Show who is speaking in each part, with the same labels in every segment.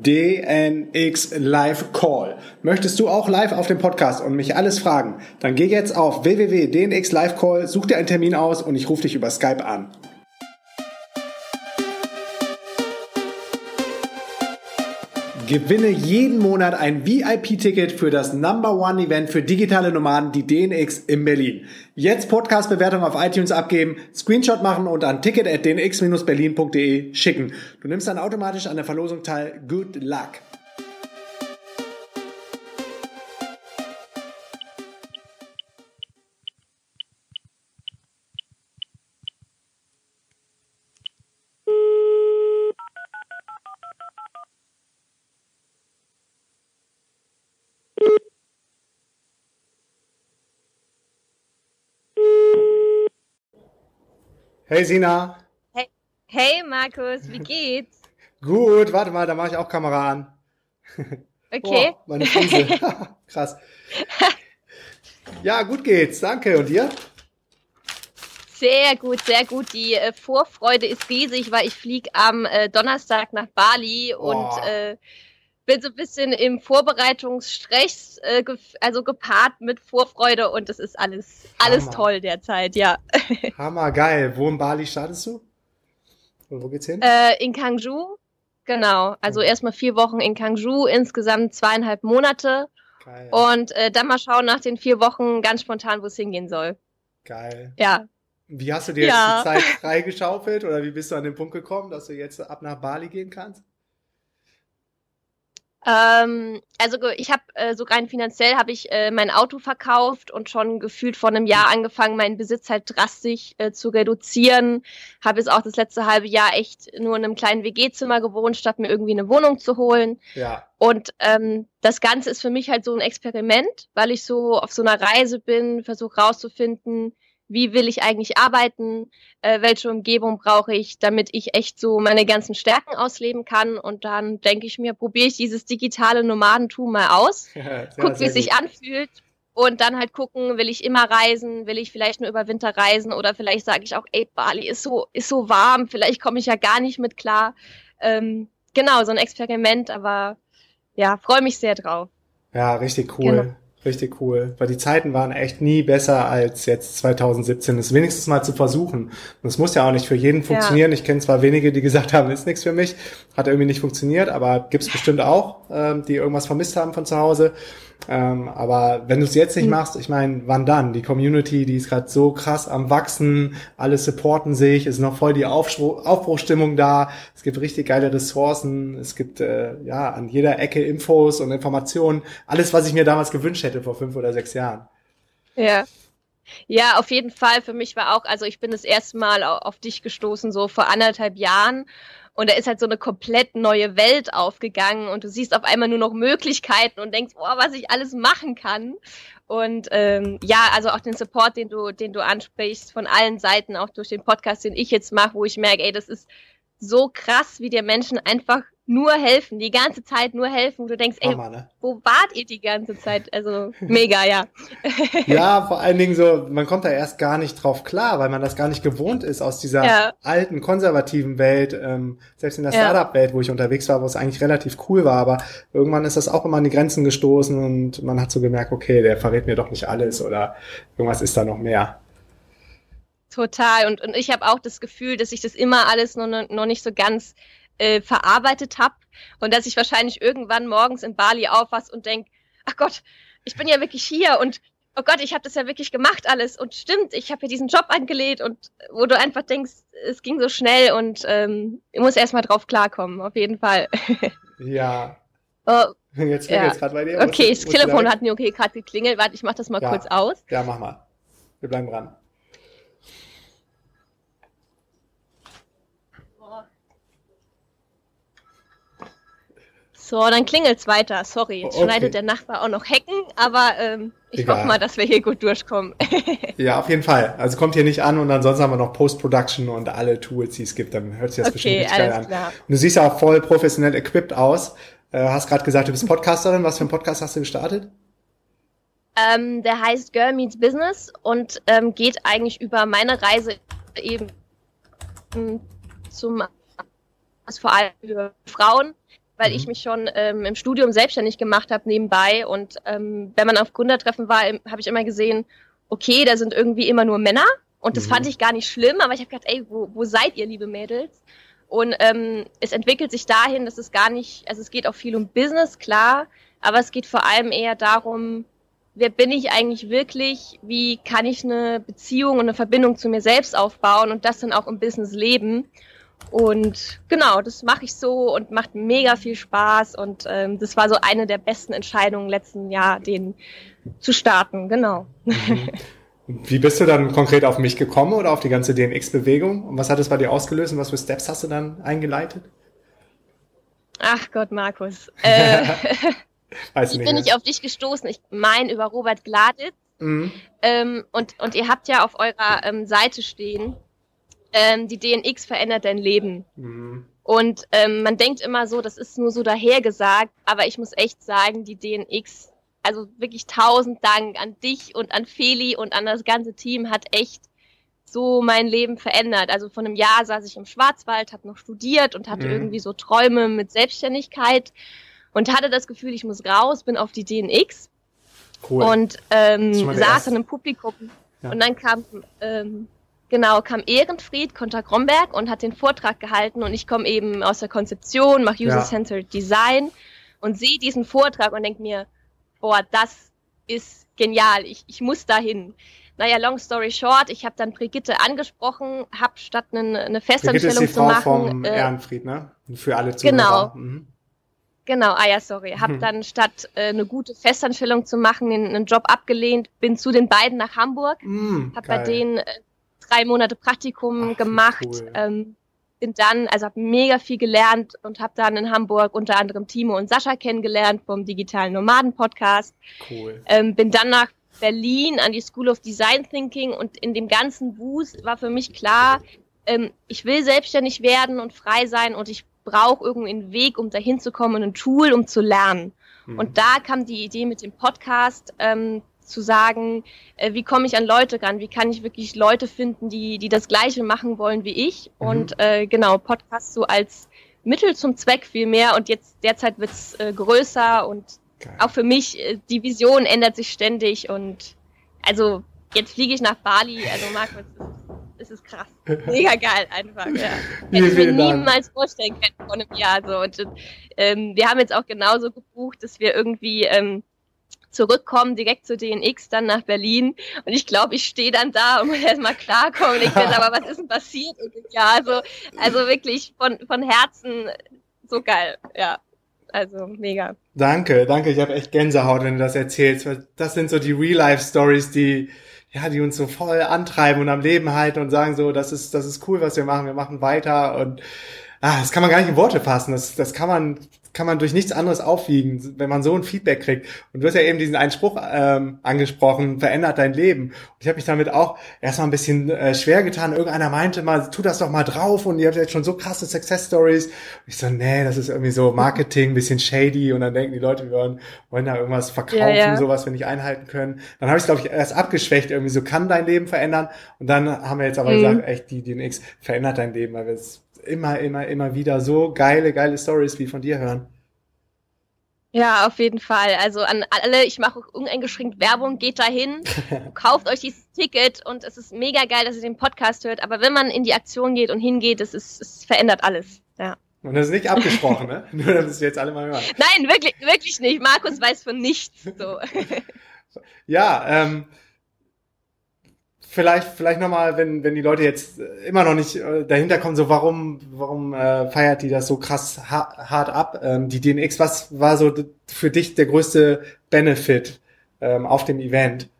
Speaker 1: DNX Live Call. Möchtest du auch live auf dem Podcast und mich alles fragen? Dann geh jetzt auf www.dnx Live Call, such dir einen Termin aus und ich rufe dich über Skype an. Gewinne jeden Monat ein VIP-Ticket für das Number One Event für digitale Nomaden, die DNX in Berlin. Jetzt Podcast-Bewertung auf iTunes abgeben, Screenshot machen und an ticket.dnx-berlin.de schicken. Du nimmst dann automatisch an der Verlosung teil. Good luck! Hey Sina.
Speaker 2: Hey, hey Markus, wie geht's?
Speaker 1: Gut, warte mal, da mache ich auch Kamera an.
Speaker 2: Okay.
Speaker 1: Oh, meine Füße. Krass. Ja, gut geht's, danke. Und dir?
Speaker 2: Sehr gut, sehr gut. Die äh, Vorfreude ist riesig, weil ich fliege am äh, Donnerstag nach Bali
Speaker 1: Oh.
Speaker 2: und äh, bin so ein bisschen im Vorbereitungsstress, äh, ge also gepaart mit Vorfreude und es ist alles, alles
Speaker 1: Hammer.
Speaker 2: toll derzeit, ja.
Speaker 1: Hammer, geil. Wo in Bali startest du? Und wo geht's hin?
Speaker 2: Äh, in Kangju, genau. Also
Speaker 1: Mhm.
Speaker 2: erstmal vier Wochen in Kangju, insgesamt zweieinhalb Monate
Speaker 1: Geil.
Speaker 2: und äh, dann mal schauen nach den vier Wochen ganz spontan, wo es hingehen soll.
Speaker 1: Geil.
Speaker 2: Ja.
Speaker 1: Wie hast du dir
Speaker 2: Ja.
Speaker 1: jetzt die Zeit freigeschaufelt oder wie bist du an den Punkt gekommen, dass du jetzt ab nach Bali gehen kannst?
Speaker 2: Ähm, also ich habe äh, so rein finanziell habe ich äh, mein Auto verkauft und schon gefühlt vor einem Jahr angefangen, meinen Besitz halt drastisch äh, zu reduzieren. Habe jetzt auch das letzte halbe Jahr echt nur in einem kleinen WG-Zimmer gewohnt, statt mir irgendwie eine Wohnung zu holen.
Speaker 1: Ja.
Speaker 2: Und ähm, das Ganze ist für mich halt so ein Experiment, weil ich so auf so einer Reise bin, versuche rauszufinden, wie will ich eigentlich arbeiten, äh, welche Umgebung brauche ich, damit ich echt so meine ganzen Stärken ausleben kann. Und dann denke ich mir, probiere ich dieses digitale Nomadentum mal aus,
Speaker 1: ja
Speaker 2: guck, wie es sich anfühlt. Und dann halt gucken, will ich immer reisen, will ich vielleicht nur über Winter reisen oder vielleicht sage ich auch, ey, Bali ist so, ist so warm, vielleicht komme ich ja gar nicht mit klar. Ähm, genau, so ein Experiment, aber ja, freue mich sehr drauf.
Speaker 1: Ja, richtig cool.
Speaker 2: Genau.
Speaker 1: Richtig cool. Weil die Zeiten waren echt nie besser als jetzt 2017. Das wenigstens mal zu versuchen. Und das muss ja auch nicht für jeden funktionieren. Ich kenne zwar wenige, die gesagt haben, ist nichts für mich, hat irgendwie nicht funktioniert, aber gibt's bestimmt auch, ähm, die irgendwas vermisst haben von zu Hause. Ähm, aber wenn du es jetzt nicht
Speaker 2: Mhm.
Speaker 1: machst, ich meine, wann dann? Die Community, die ist gerade so krass am wachsen, alle supporten sich, ist noch voll die Aufspruch, Aufbruchstimmung da, es gibt richtig geile Ressourcen, es gibt äh, ja an jeder Ecke Infos und Informationen, alles, was ich mir damals gewünscht hätte vor fünf oder sechs Jahren.
Speaker 2: Ja. Ja, auf jeden Fall. Für mich war auch, also ich bin das erste Mal au- auf dich gestoßen, so vor anderthalb Jahren. Und da ist halt so eine komplett neue Welt aufgegangen und du siehst auf einmal nur noch Möglichkeiten und denkst, boah, was ich alles machen kann. Und ähm, ja, also auch den Support, den du, den du ansprichst, von allen Seiten, auch durch den Podcast, den ich jetzt mache, wo ich merke, ey, das ist so krass, wie dir Menschen einfach nur helfen, die ganze Zeit nur helfen, wo du denkst, ey,
Speaker 1: Hammer, ne?
Speaker 2: wo wart ihr die ganze Zeit? Also mega, ja.
Speaker 1: Ja, vor allen Dingen so, man kommt da erst gar nicht drauf klar, weil man das gar nicht gewohnt ist aus dieser
Speaker 2: Ja.
Speaker 1: alten, konservativen Welt, ähm, selbst in der
Speaker 2: Ja.
Speaker 1: Startup-Welt, wo ich unterwegs war, wo es eigentlich relativ cool war, aber irgendwann ist das auch immer an die Grenzen gestoßen und man hat so gemerkt, okay, der verrät mir doch nicht alles oder irgendwas ist da noch mehr.
Speaker 2: Total. Und, und ich habe auch das Gefühl, dass ich das immer alles noch, noch nicht so ganz äh, verarbeitet habe und dass ich wahrscheinlich irgendwann morgens in Bali aufwache und denk, ach Gott, ich bin ja wirklich hier und oh Gott, ich habe das ja wirklich gemacht alles und stimmt, ich habe ja diesen Job angelegt und wo du einfach denkst, es ging so schnell und ähm, ich muss erstmal drauf klarkommen, auf jeden Fall.
Speaker 1: Ja,
Speaker 2: oh,
Speaker 1: jetzt
Speaker 2: Ja.
Speaker 1: klingelt's grad bei dir.
Speaker 2: okay, das Telefon hat mir okay gerade geklingelt. Warte, ich mach das mal
Speaker 1: Ja.
Speaker 2: kurz aus.
Speaker 1: Ja, mach mal. Wir bleiben dran.
Speaker 2: So, dann klingelt's weiter. Sorry, jetzt okay. schneidet der Nachbar auch noch Hecken, aber ähm, ich Egal. hoffe mal, dass wir hier gut durchkommen.
Speaker 1: ja, auf jeden Fall. Also kommt hier nicht an und ansonsten haben wir noch Post-Production und alle Tools, die es gibt. Dann hört sich das okay, bestimmt geil an. Klar. Und du siehst ja auch voll professionell equipped aus. Äh, hast gerade gesagt, du bist Podcasterin. Was für einen Podcast hast du gestartet?
Speaker 2: Ähm, der heißt Girl Meets Business und ähm, geht eigentlich über meine Reise eben zum, also vor allem für Frauen weil mhm. ich mich schon ähm, im Studium selbstständig gemacht habe nebenbei. Und ähm, wenn man auf Gründertreffen war, habe ich immer gesehen, okay, da sind irgendwie immer nur Männer. Und das mhm. fand ich gar nicht schlimm, aber ich habe gedacht, ey, wo, wo seid ihr, liebe Mädels? Und ähm, es entwickelt sich dahin, dass es gar nicht, also es geht auch viel um Business, klar, aber es geht vor allem eher darum, wer bin ich eigentlich wirklich, wie kann ich eine Beziehung und eine Verbindung zu mir selbst aufbauen und das dann auch im Business leben. Und genau, das mache ich so und macht mega viel Spaß. Und ähm, das war so eine der besten Entscheidungen letzten Jahr, den zu starten, genau.
Speaker 1: Mhm. Wie bist du dann konkret auf mich gekommen oder auf die ganze DNX-Bewegung? Und was hat es bei dir ausgelöst und was für Steps hast du dann eingeleitet?
Speaker 2: Ach Gott, Markus. Äh, Weiß ich nicht, bin nicht auf dich gestoßen. Ich meine über Robert Gladitz. Mhm. Ähm, und, und ihr habt ja auf eurer ähm, Seite stehen, ähm, die DNX verändert dein Leben. Mhm. Und ähm, man denkt immer so, das ist nur so dahergesagt, aber ich muss echt sagen, die DNX, also wirklich tausend Dank an dich und an Feli und an das ganze Team, hat echt so mein Leben verändert. Also von einem Jahr saß ich im Schwarzwald, habe noch studiert und hatte mhm. irgendwie so Träume mit Selbstständigkeit und hatte das Gefühl, ich muss raus, bin auf die DNX cool. und ähm, saß in einem Publikum. Ja. Und dann kam ähm, Genau, kam Ehrenfried Konter-Gromberg und hat den Vortrag gehalten und ich komme eben aus der Konzeption, mache User-Centered ja. Design und sehe diesen Vortrag und denke mir, boah, das ist genial, ich, ich muss dahin. Naja, long story short, ich habe dann Brigitte angesprochen, habe statt eine, eine Festanstellung Brigitte ist die
Speaker 1: Frau
Speaker 2: zu machen.
Speaker 1: Vom äh, Ehrenfried, ne? Für alle Zuhörer.
Speaker 2: Genau. Mhm. Genau, ah ja, sorry. Hab mhm. dann statt äh, eine gute Festanstellung zu machen, einen Job abgelehnt, bin zu den beiden nach Hamburg, mhm, hab geil. bei denen äh, drei Monate Praktikum Ach, gemacht. Cool. Ähm, bin dann, also habe mega viel gelernt und habe dann in Hamburg unter anderem Timo und Sascha kennengelernt vom digitalen Nomaden Podcast. Cool. Ähm, bin dann nach Berlin an die School of Design Thinking und in dem ganzen Wust war für mich klar, ähm, ich will selbstständig werden und frei sein und ich brauche irgendwie einen Weg, um dahin zu kommen ein Tool, um zu lernen. Mhm. Und da kam die Idee mit dem Podcast, ähm, zu sagen, äh, wie komme ich an Leute ran, wie kann ich wirklich Leute finden, die, die das Gleiche machen wollen wie ich. Mhm. Und äh, genau, Podcast so als Mittel zum Zweck viel mehr und jetzt derzeit wird's äh, größer und Geil. auch für mich, äh, die Vision ändert sich ständig und also jetzt fliege ich nach Bali, also Markus, es ist krass. Mega geil einfach, ja. Hätte ich mir niemals vorstellen können vor einem Jahr so. Und ähm, wir haben jetzt auch genauso gebucht, dass wir irgendwie ähm, zurückkommen, direkt zu DNX, dann nach Berlin. Und ich glaube, ich stehe dann da und muss erstmal klarkommen. Und ich bin, aber was ist denn passiert? Ja, also, also wirklich von, von Herzen so geil, ja. Also mega.
Speaker 1: Danke, danke. Ich habe echt Gänsehaut, wenn du das erzählst. Das sind so die Real-Life-Stories, die, ja, die uns so voll antreiben und am Leben halten und sagen so, das ist, das ist cool, was wir machen. Wir machen weiter und ah, das kann man gar nicht in Worte fassen. Das, das kann man kann man durch nichts anderes aufwiegen, wenn man so ein Feedback kriegt. Und du hast ja eben diesen einen Spruch ähm, angesprochen, verändert dein Leben. Und ich habe mich damit auch erstmal ein bisschen äh, schwer getan. Irgendeiner meinte mal, tu das doch mal drauf und ihr habt jetzt schon so krasse Success Stories. Und ich so, nee, das ist irgendwie so Marketing, bisschen shady und dann denken die Leute, wir wollen, wollen da irgendwas verkaufen, ja, ja. sowas wir nicht einhalten können. Dann habe ich glaube ich erst abgeschwächt, irgendwie so kann dein Leben verändern. Und dann haben wir jetzt aber mhm. gesagt, echt, die DNX verändert dein Leben, weil wir es immer, immer, immer wieder so geile, geile Stories wie von dir hören.
Speaker 2: Ja, auf jeden Fall. Also an alle, ich mache uneingeschränkt Werbung, geht dahin, kauft euch dieses Ticket und es ist mega geil, dass ihr den Podcast hört. Aber wenn man in die Aktion geht und hingeht, es, ist, es verändert alles. Ja.
Speaker 1: Und das ist nicht abgesprochen, ne? Nur, dass es jetzt alle mal hören.
Speaker 2: Nein, wirklich, wirklich nicht. Markus weiß von nichts. So.
Speaker 1: ja, ähm, vielleicht, vielleicht nochmal, wenn, wenn die Leute jetzt immer noch nicht äh, dahinter kommen, so warum, warum äh, feiert die das so krass ha hart ab? Ähm, die DNX, was war so für dich der größte Benefit ähm, auf dem Event?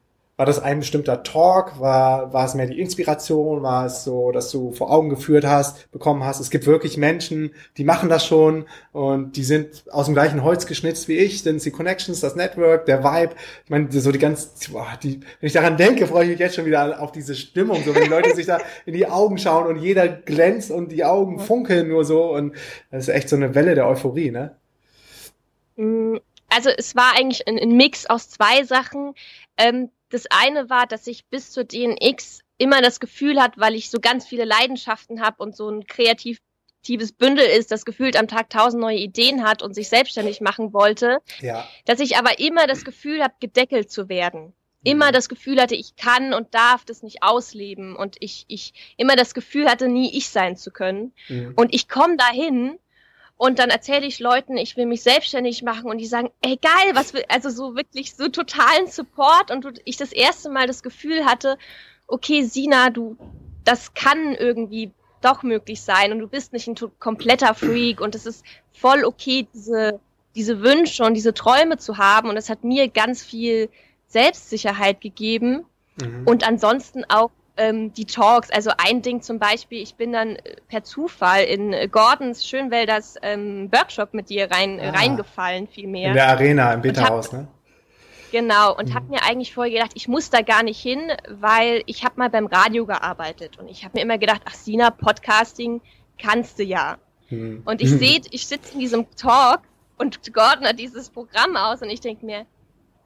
Speaker 1: War das ein bestimmter Talk? War, war es mehr die Inspiration? War es so, dass du vor Augen geführt hast, bekommen hast? Es gibt wirklich Menschen, die machen das schon und die sind aus dem gleichen Holz geschnitzt wie ich, sind die Connections, das Network, der Vibe. Ich meine, so die ganz, boah, die, wenn ich daran denke, freue ich mich jetzt schon wieder auf diese Stimmung, so wenn die Leute sich da in die Augen schauen und jeder glänzt und die Augen funkeln nur so und das ist echt so eine Welle der Euphorie, ne?
Speaker 2: Mm, also es war eigentlich ein, ein Mix aus zwei Sachen. Ähm, das eine war, dass ich bis zur DNX immer das Gefühl hat, weil ich so ganz viele Leidenschaften habe und so ein kreatives Bündel ist, das gefühlt am Tag tausend neue Ideen hat und sich selbstständig machen wollte, ja. dass ich aber immer das Gefühl habe, gedeckelt zu werden. Immer mhm. das Gefühl hatte, ich kann und darf das nicht ausleben und ich, ich immer das Gefühl hatte, nie ich sein zu können. Mhm. Und ich komme dahin und dann erzähle ich Leuten, ich will mich selbstständig machen und die sagen, ey geil, was will, also so wirklich so totalen Support und ich das erste Mal das Gefühl hatte, okay, Sina, du, das kann irgendwie doch möglich sein und du bist nicht ein kompletter Freak und es ist voll okay, diese, diese Wünsche und diese Träume zu haben und es hat mir ganz viel Selbstsicherheit gegeben mhm. und ansonsten auch ähm, die Talks. Also ein Ding zum Beispiel, ich bin dann äh, per Zufall in äh, Gordons Schönwälders ähm, Workshop mit dir rein, ah. reingefallen, vielmehr.
Speaker 1: In der Arena, im Beta-Haus, ne?
Speaker 2: Genau, und mhm. habe mir eigentlich vorher gedacht, ich muss da gar nicht hin, weil ich habe mal beim Radio gearbeitet und ich habe mir immer gedacht, ach Sina, Podcasting kannst du ja. Mhm. Und ich sehe, ich sitze in diesem Talk und Gordon hat dieses Programm aus und ich denke mir,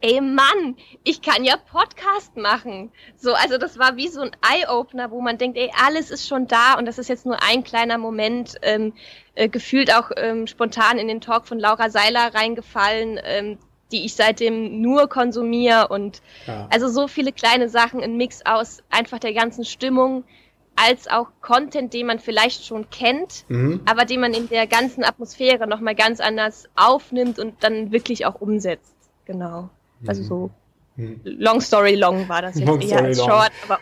Speaker 2: ey Mann, ich kann ja Podcast machen. So, also das war wie so ein Eye-Opener, wo man denkt, ey, alles ist schon da und das ist jetzt nur ein kleiner Moment, ähm, äh, gefühlt auch ähm, spontan in den Talk von Laura Seiler reingefallen, ähm, die ich seitdem nur konsumiere und ja. also so viele kleine Sachen, ein Mix aus einfach der ganzen Stimmung, als auch Content, den man vielleicht schon kennt, mhm. aber den man in der ganzen Atmosphäre nochmal ganz anders aufnimmt und dann wirklich auch umsetzt. Genau. Also so hm. long story long war das jetzt long eher als long. short, aber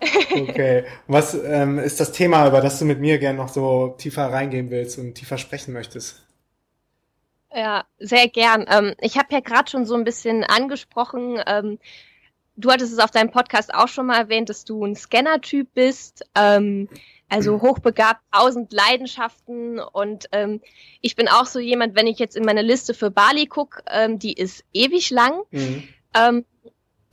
Speaker 1: okay. okay. Was ähm, ist das Thema, über das du mit mir gern noch so tiefer reingehen willst und tiefer sprechen möchtest?
Speaker 2: Ja, sehr gern. Ähm, ich habe ja gerade schon so ein bisschen angesprochen, ähm, du hattest es auf deinem Podcast auch schon mal erwähnt, dass du ein Scanner-Typ bist. Ähm, also mhm. hochbegabt, tausend Leidenschaften und ähm, ich bin auch so jemand, wenn ich jetzt in meine Liste für Bali gucke, ähm, die ist ewig lang. Mhm. Ähm,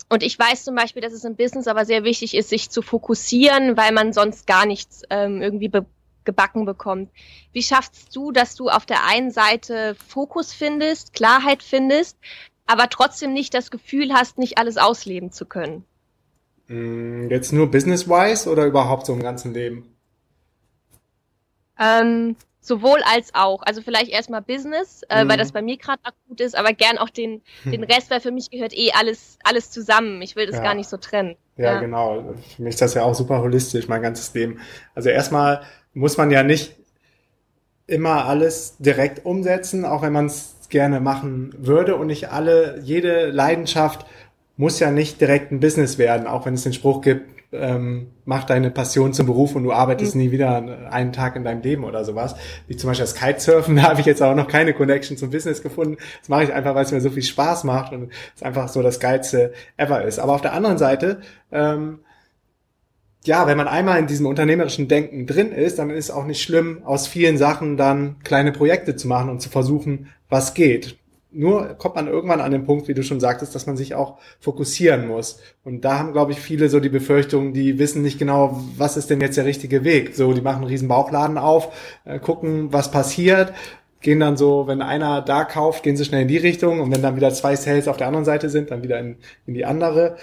Speaker 2: und ich weiß zum Beispiel, dass es im Business aber sehr wichtig ist, sich zu fokussieren, weil man sonst gar nichts ähm, irgendwie be gebacken bekommt. Wie schaffst du, dass du auf der einen Seite Fokus findest, Klarheit findest, aber trotzdem nicht das Gefühl hast, nicht alles ausleben zu können?
Speaker 1: Mm, jetzt nur business-wise oder überhaupt so im ganzen Leben?
Speaker 2: Ähm, sowohl als auch. Also vielleicht erstmal Business, äh, mhm. weil das bei mir gerade akut ist, aber gern auch den, hm. den Rest, weil für mich gehört eh alles, alles zusammen. Ich will das ja. gar nicht so trennen.
Speaker 1: Ja, ja, genau. Für mich ist das ja auch super holistisch, mein ganzes Leben. Also erstmal muss man ja nicht immer alles direkt umsetzen, auch wenn man es gerne machen würde und nicht alle, jede Leidenschaft muss ja nicht direkt ein Business werden, auch wenn es den Spruch gibt, ähm, mach deine Passion zum Beruf und du arbeitest mhm. nie wieder einen Tag in deinem Leben oder sowas. Wie zum Beispiel das Kitesurfen, da habe ich jetzt auch noch keine Connection zum Business gefunden. Das mache ich einfach, weil es mir so viel Spaß macht und es einfach so das Geilste ever ist. Aber auf der anderen Seite, ähm, ja, wenn man einmal in diesem unternehmerischen Denken drin ist, dann ist es auch nicht schlimm, aus vielen Sachen dann kleine Projekte zu machen und zu versuchen, was geht nur kommt man irgendwann an den Punkt, wie du schon sagtest, dass man sich auch fokussieren muss. Und da haben, glaube ich, viele so die Befürchtung, die wissen nicht genau, was ist denn jetzt der richtige Weg. So, die machen einen riesen Bauchladen auf, äh, gucken, was passiert, gehen dann so, wenn einer da kauft, gehen sie schnell in die Richtung und wenn dann wieder zwei Sales auf der anderen Seite sind, dann wieder in, in die andere.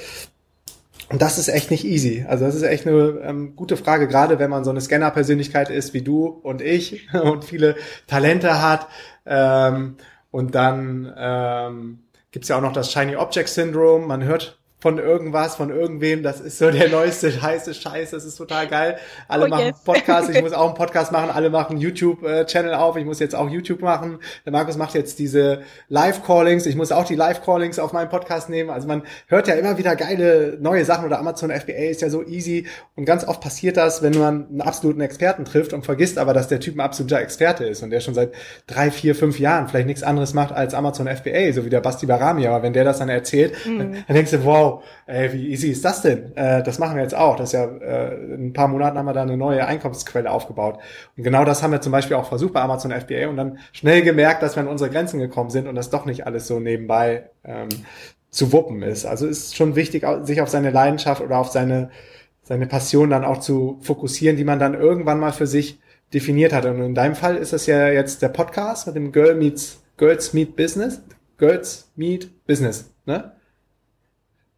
Speaker 1: Und das ist echt nicht easy. Also das ist echt eine ähm, gute Frage, gerade wenn man so eine Scanner-Persönlichkeit ist wie du und ich und viele Talente hat. Ähm, und dann ähm, gibt ja auch noch das Shiny Object Syndrome. Man hört von irgendwas, von irgendwem. Das ist so der neueste heiße Scheiß. Das ist total geil. Alle oh, machen yes. Podcasts. Ich muss auch einen Podcast machen. Alle machen YouTube-Channel auf. Ich muss jetzt auch YouTube machen. Der Markus macht jetzt diese Live-Callings. Ich muss auch die Live-Callings auf meinen Podcast nehmen. Also man hört ja immer wieder geile neue Sachen oder Amazon FBA ist ja so easy. Und ganz oft passiert das, wenn man einen absoluten Experten trifft und vergisst aber, dass der Typ ein absoluter Experte ist und der schon seit drei, vier, fünf Jahren vielleicht nichts anderes macht als Amazon FBA, so wie der Basti Barami. Aber wenn der das dann erzählt, mhm. dann denkst du, wow, ey, wie easy ist das denn? Äh, das machen wir jetzt auch. Das ist ja, äh, in ein paar Monaten haben wir da eine neue Einkommensquelle aufgebaut. Und genau das haben wir zum Beispiel auch versucht bei Amazon FBA und dann schnell gemerkt, dass wir an unsere Grenzen gekommen sind und das doch nicht alles so nebenbei ähm, zu wuppen ist. Also ist schon wichtig, sich auf seine Leidenschaft oder auf seine, seine Passion dann auch zu fokussieren, die man dann irgendwann mal für sich definiert hat. Und in deinem Fall ist das ja jetzt der Podcast mit dem Girl Meets Girls Meet Business. Girls Meet Business, ne?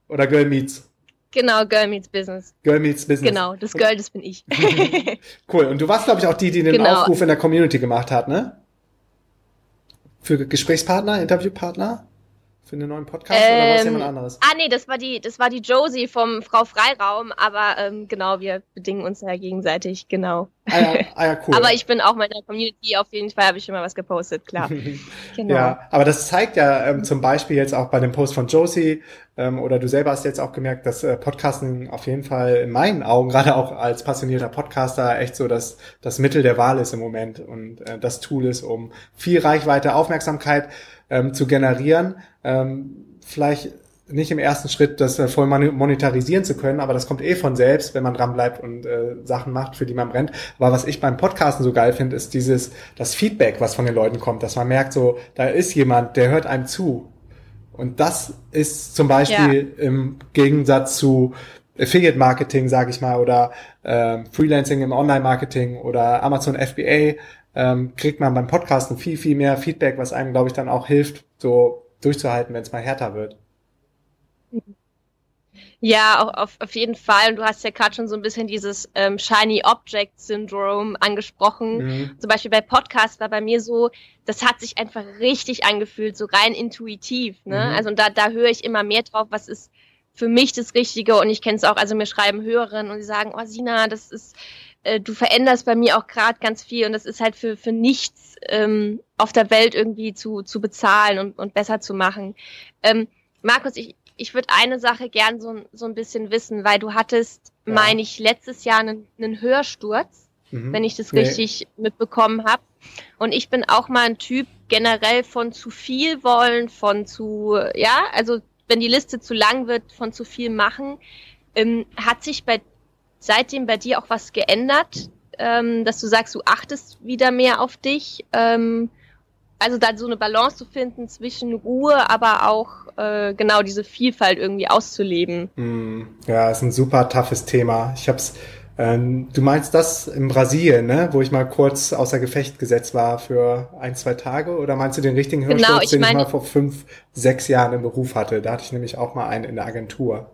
Speaker 1: Oder Girl Meets.
Speaker 2: Genau, Girl Meets Business.
Speaker 1: Girl Meets Business.
Speaker 2: Genau, das Girl, das bin ich.
Speaker 1: cool. Und du warst, glaube ich, auch die, die den genau. Aufruf in der Community gemacht hat, ne? Für Gesprächspartner, Interviewpartner? Für einen neuen Podcast ähm, oder war es jemand anderes?
Speaker 2: Ah, nee, das war die, das war die Josie vom Frau Freiraum, aber ähm, genau, wir bedingen uns ja gegenseitig, genau.
Speaker 1: Ah ja, ah ja, cool.
Speaker 2: aber ich bin auch meiner Community, auf jeden Fall habe ich schon mal was gepostet, klar.
Speaker 1: genau. Ja, aber das zeigt ja ähm, zum Beispiel jetzt auch bei dem Post von Josie, ähm, oder du selber hast jetzt auch gemerkt, dass äh, Podcasten auf jeden Fall in meinen Augen, gerade auch als passionierter Podcaster, echt so das, das Mittel der Wahl ist im Moment und äh, das Tool ist, um viel Reichweite, Aufmerksamkeit ähm, zu generieren. Ähm, vielleicht nicht im ersten Schritt das äh, voll monetarisieren zu können, aber das kommt eh von selbst, wenn man dran bleibt und äh, Sachen macht, für die man brennt. Aber was ich beim Podcasten so geil finde, ist dieses das Feedback, was von den Leuten kommt, dass man merkt, so da ist jemand, der hört einem zu. Und das ist zum Beispiel ja. im Gegensatz zu Affiliate Marketing, sage ich mal, oder äh, Freelancing im Online Marketing oder Amazon FBA ähm, kriegt man beim Podcasten viel, viel mehr Feedback, was einem, glaube ich, dann auch hilft, so durchzuhalten, wenn es mal härter wird.
Speaker 2: Ja, auf, auf jeden Fall. Und du hast ja gerade schon so ein bisschen dieses ähm, Shiny Object Syndrome angesprochen. Mhm. Zum Beispiel bei Podcast war bei mir so, das hat sich einfach richtig angefühlt, so rein intuitiv. Ne? Mhm. Also und da, da höre ich immer mehr drauf, was ist für mich das Richtige. Und ich kenne es auch, also mir schreiben Hörerinnen und die sagen, oh Sina, das ist äh, du veränderst bei mir auch gerade ganz viel und das ist halt für, für nichts ähm, auf der Welt irgendwie zu, zu bezahlen und, und besser zu machen. Ähm, Markus, ich, ich würde eine Sache gern so, so ein bisschen wissen, weil du hattest, ja. meine ich, letztes Jahr einen, einen Hörsturz, mhm. wenn ich das nee. richtig mitbekommen habe. Und ich bin auch mal ein Typ generell von zu viel wollen, von zu, ja, also wenn die Liste zu lang wird, von zu viel machen. Ähm, hat sich bei seitdem bei dir auch was geändert, ähm, dass du sagst, du achtest wieder mehr auf dich? Ähm, also da so eine Balance zu finden zwischen Ruhe, aber auch äh, genau diese Vielfalt irgendwie auszuleben.
Speaker 1: Mm, ja, ist ein super toughes Thema. Ich hab's, ähm, du meinst das in Brasilien, ne? wo ich mal kurz außer Gefecht gesetzt war für ein, zwei Tage? Oder meinst du den richtigen Hörsturz, genau, ich den meine, ich mal vor fünf, sechs Jahren im Beruf hatte? Da hatte ich nämlich auch mal einen in der Agentur.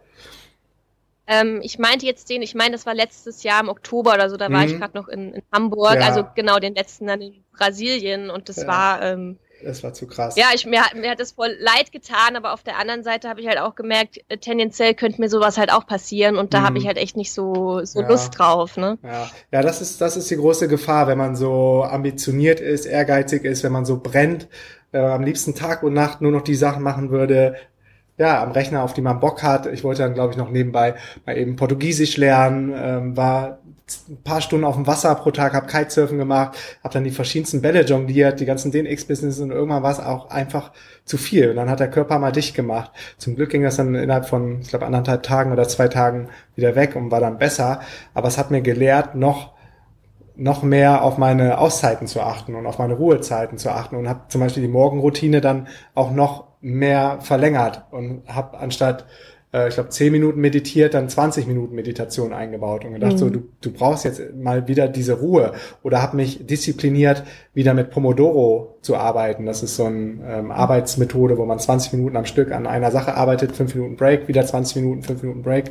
Speaker 2: Ähm, ich meinte jetzt den, ich meine, das war letztes Jahr im Oktober oder so, da war ich mhm. gerade noch in, in Hamburg, ja. also genau den letzten dann in Brasilien und das ja. war. Ähm,
Speaker 1: das war zu krass.
Speaker 2: Ja, ich, mir, mir hat das voll leid getan, aber auf der anderen Seite habe ich halt auch gemerkt, äh, tendenziell könnte mir sowas halt auch passieren und da mhm. habe ich halt echt nicht so, so ja. Lust drauf. Ne?
Speaker 1: Ja, ja das, ist, das ist die große Gefahr, wenn man so ambitioniert ist, ehrgeizig ist, wenn man so brennt, äh, am liebsten Tag und Nacht nur noch die Sachen machen würde, ja, am Rechner, auf die man Bock hat. Ich wollte dann, glaube ich, noch nebenbei mal eben Portugiesisch lernen, ähm, war ein paar Stunden auf dem Wasser pro Tag, habe Kitesurfen gemacht, habe dann die verschiedensten Bälle jongliert, die ganzen DNX-Business und irgendwann war es auch einfach zu viel. Und dann hat der Körper mal dicht gemacht. Zum Glück ging das dann innerhalb von, ich glaube, anderthalb Tagen oder zwei Tagen wieder weg und war dann besser. Aber es hat mir gelehrt, noch noch mehr auf meine Auszeiten zu achten und auf meine Ruhezeiten zu achten und habe zum Beispiel die Morgenroutine dann auch noch mehr verlängert und habe anstatt äh, ich glaube, 10 Minuten meditiert, dann 20 Minuten Meditation eingebaut und gedacht, mhm. so, du, du brauchst jetzt mal wieder diese Ruhe oder habe mich diszipliniert, wieder mit Pomodoro zu arbeiten. Das ist so eine ähm, Arbeitsmethode, wo man 20 Minuten am Stück an einer Sache arbeitet, 5 Minuten Break, wieder 20 Minuten, 5 Minuten Break.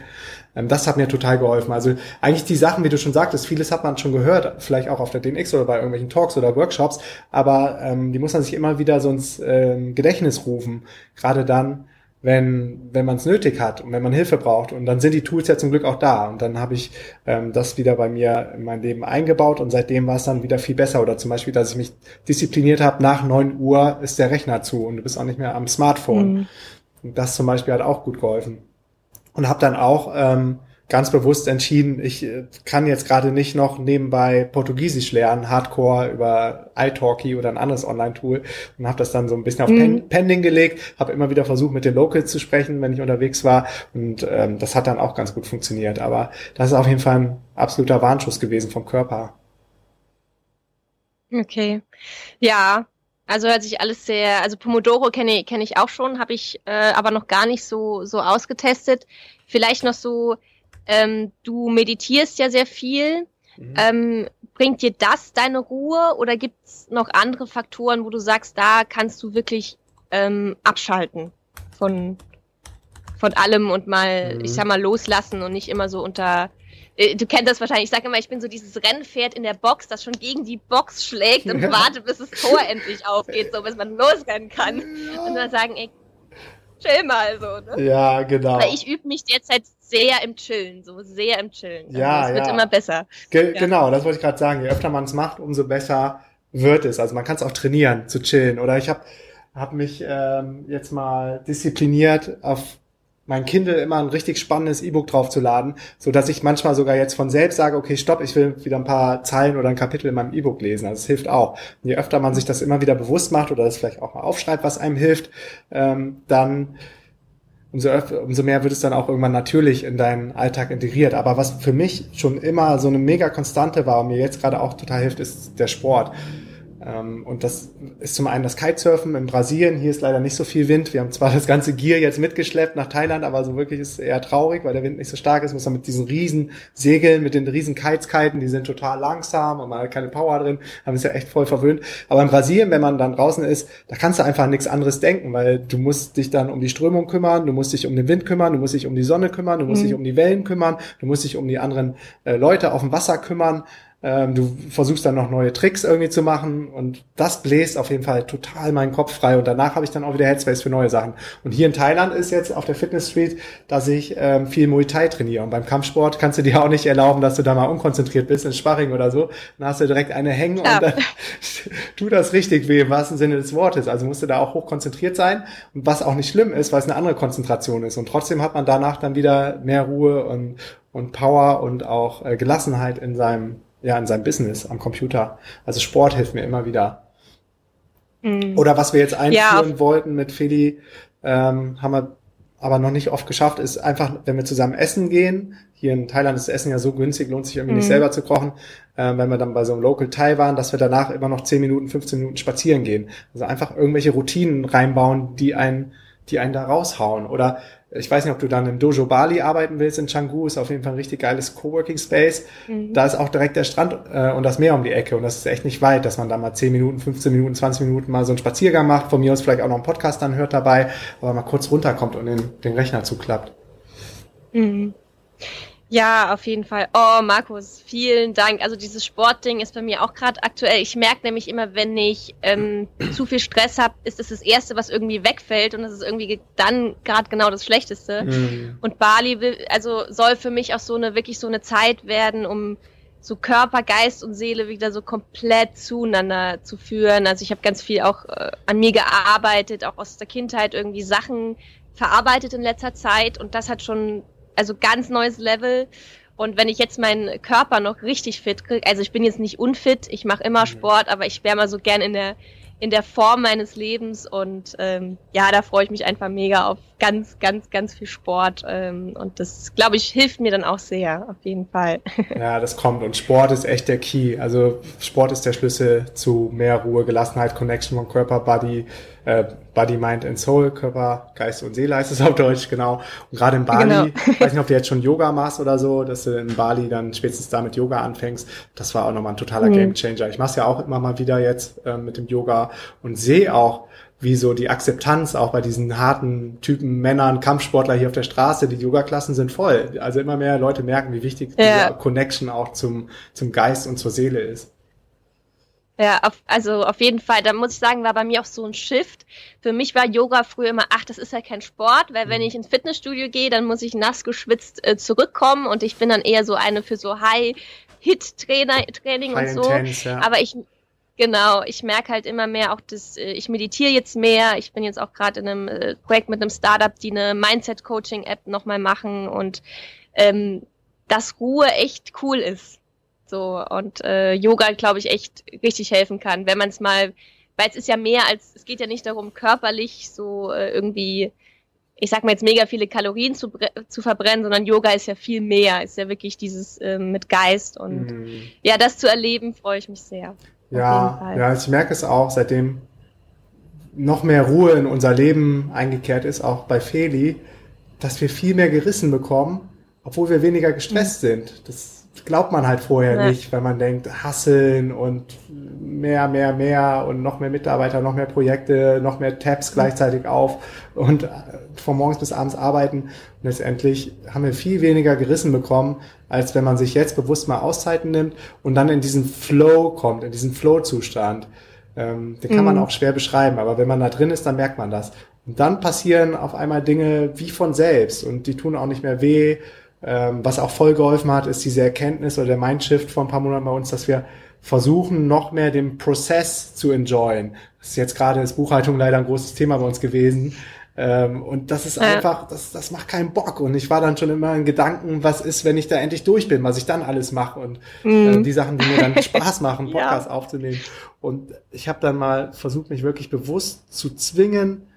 Speaker 1: Ähm, das hat mir total geholfen. Also eigentlich die Sachen, wie du schon sagtest, vieles hat man schon gehört, vielleicht auch auf der DNX oder bei irgendwelchen Talks oder Workshops, aber ähm, die muss man sich immer wieder so ins ähm, Gedächtnis rufen. Gerade dann, wenn, wenn man es nötig hat und wenn man Hilfe braucht. Und dann sind die Tools ja zum Glück auch da. Und dann habe ich ähm, das wieder bei mir in mein Leben eingebaut und seitdem war es dann wieder viel besser. Oder zum Beispiel, dass ich mich diszipliniert habe, nach neun Uhr ist der Rechner zu und du bist auch nicht mehr am Smartphone. Mhm. Und das zum Beispiel hat auch gut geholfen. Und habe dann auch ähm, ganz bewusst entschieden, ich äh, kann jetzt gerade nicht noch nebenbei Portugiesisch lernen, Hardcore über iTalki oder ein anderes Online-Tool und habe das dann so ein bisschen auf mhm. Pending gelegt, habe immer wieder versucht, mit den Locals zu sprechen, wenn ich unterwegs war und ähm, das hat dann auch ganz gut funktioniert. Aber das ist auf jeden Fall ein absoluter Warnschuss gewesen vom Körper.
Speaker 2: Okay, ja, also hört sich alles sehr, also Pomodoro kenne kenn ich auch schon, habe ich äh, aber noch gar nicht so, so ausgetestet. Vielleicht noch so ähm, du meditierst ja sehr viel. Mhm. Ähm, bringt dir das deine Ruhe oder gibt es noch andere Faktoren, wo du sagst, da kannst du wirklich ähm, abschalten von, von allem und mal, mhm. ich sag mal, loslassen und nicht immer so unter. Äh, du kennst das wahrscheinlich, ich sage immer, ich bin so dieses Rennpferd in der Box, das schon gegen die Box schlägt und ja. warte, bis das Tor endlich aufgeht, so bis man losrennen kann. Ja. Und dann sagen, ey, chill mal so.
Speaker 1: Ne? Ja, genau.
Speaker 2: Weil ich übe mich derzeit sehr im Chillen, so sehr im Chillen. Also ja, es wird immer besser.
Speaker 1: Ge ja. Genau, das wollte ich gerade sagen. Je öfter man es macht, umso besser wird es. Also man kann es auch trainieren, zu chillen. Oder ich habe hab mich ähm, jetzt mal diszipliniert auf mein Kindle immer ein richtig spannendes E-Book draufzuladen, so dass ich manchmal sogar jetzt von selbst sage, okay, stopp, ich will wieder ein paar Zeilen oder ein Kapitel in meinem E-Book lesen. Also es hilft auch. Und je öfter man sich das immer wieder bewusst macht oder das vielleicht auch mal aufschreibt, was einem hilft, ähm, dann umso, öfter, umso mehr wird es dann auch irgendwann natürlich in deinen Alltag integriert. Aber was für mich schon immer so eine mega Konstante war und mir jetzt gerade auch total hilft, ist der Sport. Ähm, und das ist zum einen das Kitesurfen in Brasilien. Hier ist leider nicht so viel Wind. Wir haben zwar das ganze Gear jetzt mitgeschleppt nach Thailand, aber so wirklich ist es eher traurig, weil der Wind nicht so stark ist. Muss man mit diesen riesen Segeln, mit den riesen Kites kiten, die sind total langsam und man hat keine Power drin. Haben es ja echt voll verwöhnt. Aber in Brasilien, wenn man dann draußen ist, da kannst du einfach nichts anderes denken, weil du musst dich dann um die Strömung kümmern, du musst dich um den Wind kümmern, du musst dich um die Sonne kümmern, du musst mhm. dich um die Wellen kümmern, du musst dich um die anderen äh, Leute auf dem Wasser kümmern. Ähm, du versuchst dann noch neue Tricks irgendwie zu machen und das bläst auf jeden Fall total meinen Kopf frei und danach habe ich dann auch wieder Headspace für neue Sachen. Und hier in Thailand ist jetzt auf der Fitness Street, dass ich ähm, viel Muay Thai trainiere und beim Kampfsport kannst du dir auch nicht erlauben, dass du da mal unkonzentriert bist in Sparring oder so. Dann hast du direkt eine hängen ja. und dann tut das richtig weh im wahrsten Sinne des Wortes. Also musst du da auch hoch konzentriert sein und was auch nicht schlimm ist, weil es eine andere Konzentration ist und trotzdem hat man danach dann wieder mehr Ruhe und und Power und auch äh, Gelassenheit in seinem ja, in seinem Business am Computer. Also Sport hilft mir immer wieder. Mhm. Oder was wir jetzt einführen ja, wollten mit Feli, ähm, haben wir aber noch nicht oft geschafft, ist einfach, wenn wir zusammen essen gehen, hier in Thailand ist das Essen ja so günstig, lohnt sich irgendwie mhm. nicht selber zu kochen, äh, wenn wir dann bei so einem Local Thai waren, dass wir danach immer noch 10 Minuten, 15 Minuten spazieren gehen. Also einfach irgendwelche Routinen reinbauen, die einen, die einen da raushauen. Oder ich weiß nicht, ob du dann im Dojo Bali arbeiten willst in Canggu, ist auf jeden Fall ein richtig geiles Coworking Space. Mhm. Da ist auch direkt der Strand äh, und das Meer um die Ecke und das ist echt nicht weit, dass man da mal 10 Minuten, 15 Minuten, 20 Minuten mal so einen Spaziergang macht, von mir aus vielleicht auch noch einen Podcast dann hört dabei, aber mal kurz runterkommt und den, den Rechner zuklappt.
Speaker 2: Mhm. Ja, auf jeden Fall. Oh, Markus, vielen Dank. Also dieses Sportding ist bei mir auch gerade aktuell. Ich merke nämlich immer, wenn ich ähm, zu viel Stress habe, ist es das, das Erste, was irgendwie wegfällt und das ist irgendwie dann gerade genau das Schlechteste. Mhm. Und Bali will, also soll für mich auch so eine wirklich so eine Zeit werden, um so Körper, Geist und Seele wieder so komplett zueinander zu führen. Also ich habe ganz viel auch äh, an mir gearbeitet, auch aus der Kindheit irgendwie Sachen verarbeitet in letzter Zeit und das hat schon also ganz neues Level. Und wenn ich jetzt meinen Körper noch richtig fit kriege, also ich bin jetzt nicht unfit, ich mache immer mhm. Sport, aber ich wäre mal so gern in der in der Form meines Lebens und ähm, ja, da freue ich mich einfach mega auf ganz, ganz, ganz viel Sport ähm, und das, glaube ich, hilft mir dann auch sehr, auf jeden Fall.
Speaker 1: Ja, das kommt und Sport ist echt der Key. Also Sport ist der Schlüssel zu mehr Ruhe, Gelassenheit, Connection von Körper, Body, äh, Body, Mind and Soul, Körper, Geist und Seele heißt es auf Deutsch, genau. Und gerade in Bali, genau. ich weiß nicht, ob du jetzt schon Yoga machst oder so, dass du in Bali dann spätestens da mit Yoga anfängst. Das war auch nochmal ein totaler mhm. Game Changer. Ich mache ja auch immer mal wieder jetzt äh, mit dem Yoga und sehe auch, wie so die Akzeptanz auch bei diesen harten Typen Männern, Kampfsportler hier auf der Straße, die Yoga-Klassen sind voll. Also immer mehr Leute merken, wie wichtig ja. diese Connection auch zum, zum Geist und zur Seele ist.
Speaker 2: Ja, auf, also auf jeden Fall. Da muss ich sagen, war bei mir auch so ein Shift. Für mich war Yoga früher immer, ach, das ist ja kein Sport, weil wenn mhm. ich ins Fitnessstudio gehe, dann muss ich nass geschwitzt äh, zurückkommen und ich bin dann eher so eine für so High-Hit-Training und so. Intense, ja. Aber ich, genau, ich merke halt immer mehr auch, dass äh, ich meditiere jetzt mehr. Ich bin jetzt auch gerade in einem äh, Projekt mit einem Startup, die eine Mindset-Coaching-App nochmal machen und ähm, dass Ruhe echt cool ist. So, und äh, Yoga, glaube ich, echt richtig helfen kann, wenn man es mal, weil es ist ja mehr als, es geht ja nicht darum, körperlich so äh, irgendwie, ich sag mal jetzt mega viele Kalorien zu, zu verbrennen, sondern Yoga ist ja viel mehr, ist ja wirklich dieses äh, mit Geist und mhm. ja, das zu erleben, freue ich mich sehr.
Speaker 1: Ja, ja, ich merke es auch, seitdem noch mehr Ruhe in unser Leben eingekehrt ist, auch bei Feli, dass wir viel mehr gerissen bekommen, obwohl wir weniger gestresst mhm. sind. Das glaubt man halt vorher ja. nicht, weil man denkt, hasseln und mehr, mehr, mehr und noch mehr Mitarbeiter, noch mehr Projekte, noch mehr Tabs gleichzeitig auf und äh, von morgens bis abends arbeiten. Und letztendlich haben wir viel weniger gerissen bekommen, als wenn man sich jetzt bewusst mal Auszeiten nimmt und dann in diesen Flow kommt, in diesen Flow-Zustand. Ähm, den kann mhm. man auch schwer beschreiben, aber wenn man da drin ist, dann merkt man das. Und dann passieren auf einmal Dinge wie von selbst und die tun auch nicht mehr weh. Ähm, was auch voll geholfen hat, ist diese Erkenntnis oder der Mindshift vor ein paar Monaten bei uns, dass wir versuchen, noch mehr den Prozess zu enjoyen. Das ist jetzt gerade als Buchhaltung leider ein großes Thema bei uns gewesen. Ähm, und das ist einfach, das, das macht keinen Bock. Und ich war dann schon immer in Gedanken, was ist, wenn ich da endlich durch bin, was ich dann alles mache und mhm. äh, die Sachen, die mir dann Spaß machen, Podcast ja. aufzunehmen. Und ich habe dann mal versucht, mich wirklich bewusst zu zwingen,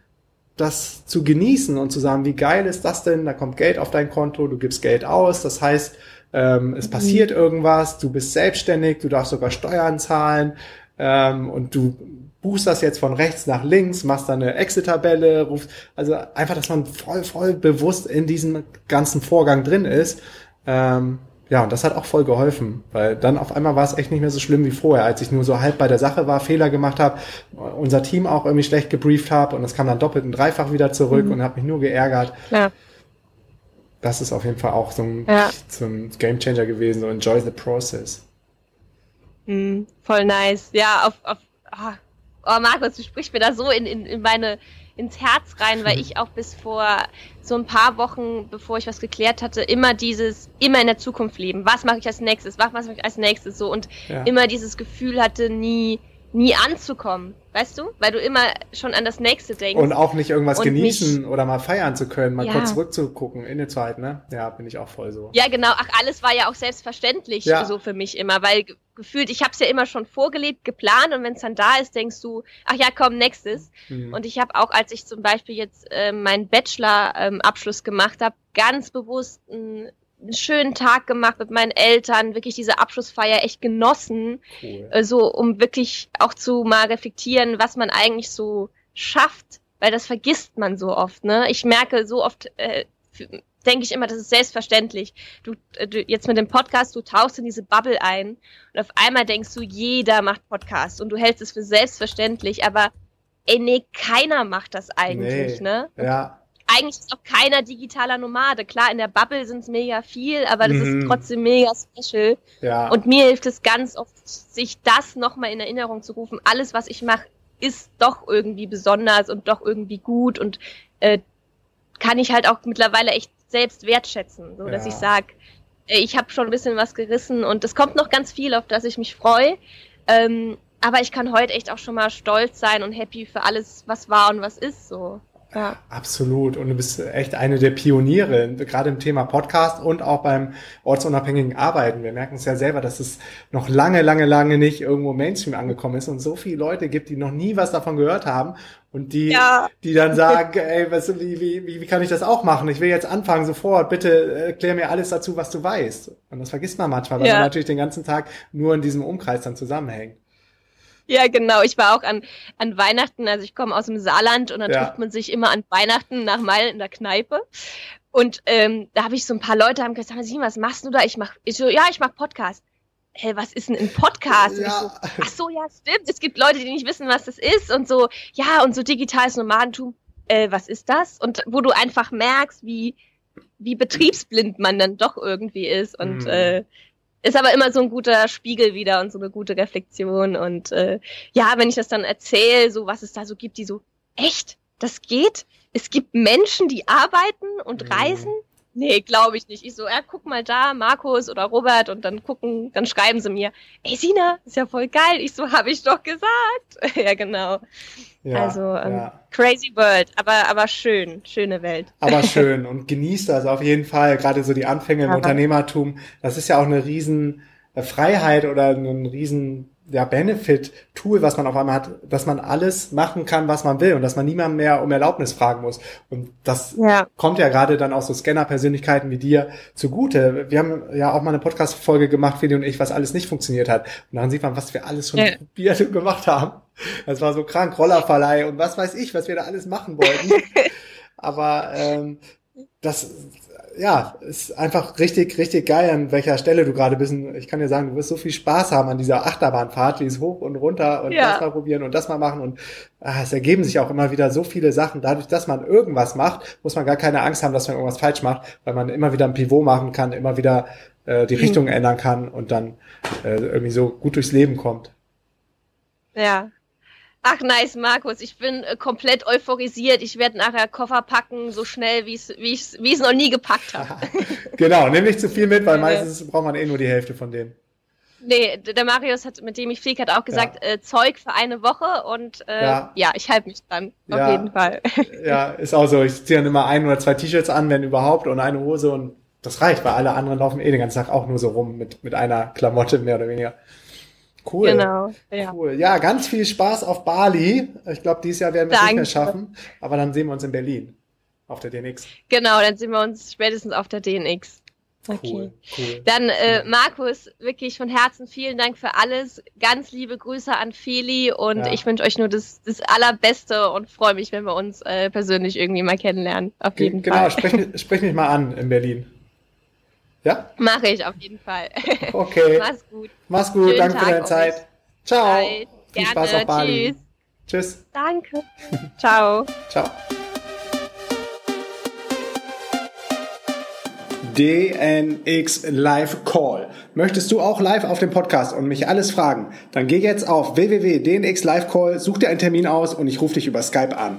Speaker 1: das zu genießen und zu sagen, wie geil ist das denn? Da kommt Geld auf dein Konto, du gibst Geld aus. Das heißt, ähm, es mhm. passiert irgendwas, du bist selbstständig, du darfst sogar Steuern zahlen ähm, und du buchst das jetzt von rechts nach links, machst da eine Excel-Tabelle, rufst, also einfach, dass man voll, voll bewusst in diesem ganzen Vorgang drin ist. Ähm, ja, und das hat auch voll geholfen, weil dann auf einmal war es echt nicht mehr so schlimm wie vorher, als ich nur so halb bei der Sache war, Fehler gemacht habe, unser Team auch irgendwie schlecht gebrieft habe und es kam dann doppelt und dreifach wieder zurück mhm. und habe mich nur geärgert. Ja. Das ist auf jeden Fall auch so ein, ja. so ein Game Changer gewesen, so enjoy the process.
Speaker 2: Mhm, voll nice. Ja, auf, auf oh, oh Markus, du sprichst mir da so in, in, in meine ins Herz rein, weil mhm. ich auch bis vor so ein paar Wochen, bevor ich was geklärt hatte, immer dieses, immer in der Zukunft leben. Was mache ich als nächstes? Was mache ich als nächstes? So und ja. immer dieses Gefühl hatte, nie, nie anzukommen. Weißt du? Weil du immer schon an das nächste denkst.
Speaker 1: Und auch nicht irgendwas genießen mich, oder mal feiern zu können, mal ja. kurz zurückzugucken in der Zeit, ne? Ja, bin ich auch voll so.
Speaker 2: Ja, genau. Ach, alles war ja auch selbstverständlich ja. so für mich immer, weil gefühlt, ich habe es ja immer schon vorgelebt, geplant und wenn es dann da ist, denkst du, ach ja, komm, nächstes. Mhm. Und ich habe auch, als ich zum Beispiel jetzt äh, meinen Bachelor-Abschluss ähm, gemacht habe, ganz bewusst ein einen schönen Tag gemacht mit meinen Eltern, wirklich diese Abschlussfeier echt genossen, cool. äh, so um wirklich auch zu mal reflektieren, was man eigentlich so schafft, weil das vergisst man so oft. Ne? Ich merke so oft, äh, denke ich immer, das ist selbstverständlich. Du, äh, du jetzt mit dem Podcast, du tauchst in diese Bubble ein und auf einmal denkst du, jeder macht Podcast und du hältst es für selbstverständlich, aber ey, nee, keiner macht das eigentlich, nee. ne?
Speaker 1: Ja
Speaker 2: eigentlich ist auch keiner digitaler Nomade. Klar, in der Bubble sind es mega viel, aber das mhm. ist trotzdem mega special. Ja. Und mir hilft es ganz oft, sich das nochmal in Erinnerung zu rufen. Alles, was ich mache, ist doch irgendwie besonders und doch irgendwie gut und äh, kann ich halt auch mittlerweile echt selbst wertschätzen, so dass ja. ich sage, äh, ich habe schon ein bisschen was gerissen und es kommt noch ganz viel, auf das ich mich freue. Ähm, aber ich kann heute echt auch schon mal stolz sein und happy für alles, was war und was ist so.
Speaker 1: Ja. Absolut. Und du bist echt eine der Pioniere, gerade im Thema Podcast und auch beim ortsunabhängigen Arbeiten. Wir merken es ja selber, dass es noch lange, lange, lange nicht irgendwo Mainstream angekommen ist und so viele Leute gibt, die noch nie was davon gehört haben und die, ja. die dann sagen, ey, was, wie, wie, wie kann ich das auch machen? Ich will jetzt anfangen sofort. Bitte erklär mir alles dazu, was du weißt. Und das vergisst man manchmal, weil ja. man natürlich den ganzen Tag nur in diesem Umkreis dann zusammenhängt.
Speaker 2: Ja, genau. Ich war auch an, an Weihnachten, also ich komme aus dem Saarland und dann ja. trifft man sich immer an Weihnachten nach Meilen in der Kneipe. Und ähm, da habe ich so ein paar Leute haben gesagt, was machst du da? Ich mach, ich so, ja, ich mach Podcast. Hä, hey, was ist denn ein Podcast? Ja. So, ach so, ja, stimmt. Es gibt Leute, die nicht wissen, was das ist und so, ja, und so digitales Nomadentum. Äh, was ist das? Und wo du einfach merkst, wie, wie betriebsblind man dann doch irgendwie ist. Und mhm. äh, ist aber immer so ein guter Spiegel wieder und so eine gute Reflexion. Und äh, ja, wenn ich das dann erzähle, so was es da so gibt, die so, echt, das geht? Es gibt Menschen, die arbeiten und mhm. reisen? Nee, glaube ich nicht. Ich so, ja, guck mal da, Markus oder Robert und dann gucken, dann schreiben sie mir, ey Sina, ist ja voll geil. Ich so, habe ich doch gesagt. ja, genau. Ja, also ähm, ja. crazy world, aber, aber schön, schöne Welt.
Speaker 1: Aber schön und genießt das auf jeden Fall. Gerade so die Anfänge im aber Unternehmertum, das ist ja auch eine riesen Freiheit oder ein riesen ja, Benefit-Tool, was man auf einmal hat, dass man alles machen kann, was man will und dass man niemand mehr um Erlaubnis fragen muss. Und das ja. kommt ja gerade dann auch so Scanner-Persönlichkeiten wie dir zugute. Wir haben ja auch mal eine Podcast-Folge gemacht, Feli und ich, was alles nicht funktioniert hat. Und dann sieht man, was wir alles schon ja. probiert und gemacht haben. Das war so krank, Rollerverleih und was weiß ich, was wir da alles machen wollten. Aber ähm, das ja, ist einfach richtig, richtig geil, an welcher Stelle du gerade bist. Ich kann dir sagen, du wirst so viel Spaß haben an dieser Achterbahnfahrt, die ist hoch und runter und ja. das mal probieren und das mal machen und ah, es ergeben sich auch immer wieder so viele Sachen. Dadurch, dass man irgendwas macht, muss man gar keine Angst haben, dass man irgendwas falsch macht, weil man immer wieder ein Pivot machen kann, immer wieder äh, die Richtung mhm. ändern kann und dann äh, irgendwie so gut durchs Leben kommt.
Speaker 2: Ja, Ach nice, Markus, ich bin äh, komplett euphorisiert. Ich werde nachher Koffer packen, so schnell, wie ich es noch nie gepackt habe.
Speaker 1: genau, nimm nicht zu viel mit, weil meistens braucht man eh nur die Hälfte von dem.
Speaker 2: Nee, der Marius hat, mit dem ich fliege, hat auch gesagt, ja. äh, Zeug für eine Woche und äh, ja. ja ich halte mich dran, auf ja. jeden Fall.
Speaker 1: ja, ist auch so. Ich ziehe dann immer ein oder zwei T-Shirts an, wenn überhaupt, und eine Hose und das reicht, weil alle anderen laufen eh den ganzen Tag auch nur so rum mit, mit einer Klamotte mehr oder weniger. Cool. Genau. Ja. Cool. Ja, ganz viel Spaß auf Bali. Ich glaube, dieses Jahr werden wir es nicht mehr schaffen. Aber dann sehen wir uns in Berlin. Auf der DNX.
Speaker 2: Genau, dann sehen wir uns spätestens auf der DNX. Okay. Cool, cool. Dann, äh, Markus, wirklich von Herzen vielen Dank für alles. Ganz liebe Grüße an Feli und ja. ich wünsche euch nur das, das Allerbeste und freue mich, wenn wir uns äh, persönlich irgendwie mal kennenlernen. Auf jeden
Speaker 1: genau,
Speaker 2: Fall.
Speaker 1: Genau, sprich, sprich mich mal an in Berlin. Ja?
Speaker 2: Mache ich auf jeden Fall.
Speaker 1: Okay. Mach's gut. Mach's gut. Schönen Danke Tag für deine Zeit. Euch. Ciao. Bye. Viel Gerne. Spaß auf Bali. Tschüss. Tschüss.
Speaker 2: Danke. Ciao.
Speaker 1: Ciao. DNX Live Call. Möchtest du auch live auf dem Podcast und mich alles fragen? Dann geh jetzt auf www.dnx Live Call, such dir einen Termin aus und ich rufe dich über Skype an.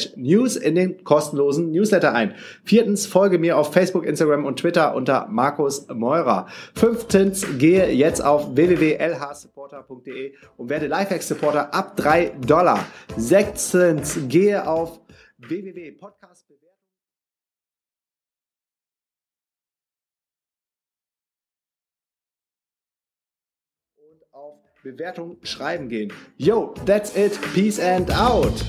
Speaker 1: slash news in den kostenlosen Newsletter ein. Viertens, folge mir auf Facebook, Instagram und Twitter unter Markus Meurer. Fünftens, gehe jetzt auf www.lhsupporter.de und werde Lifehack-Supporter ab drei Dollar. Sechstens, gehe auf www.podcast auf Bewertung schreiben gehen. Yo, that's it. Peace and out.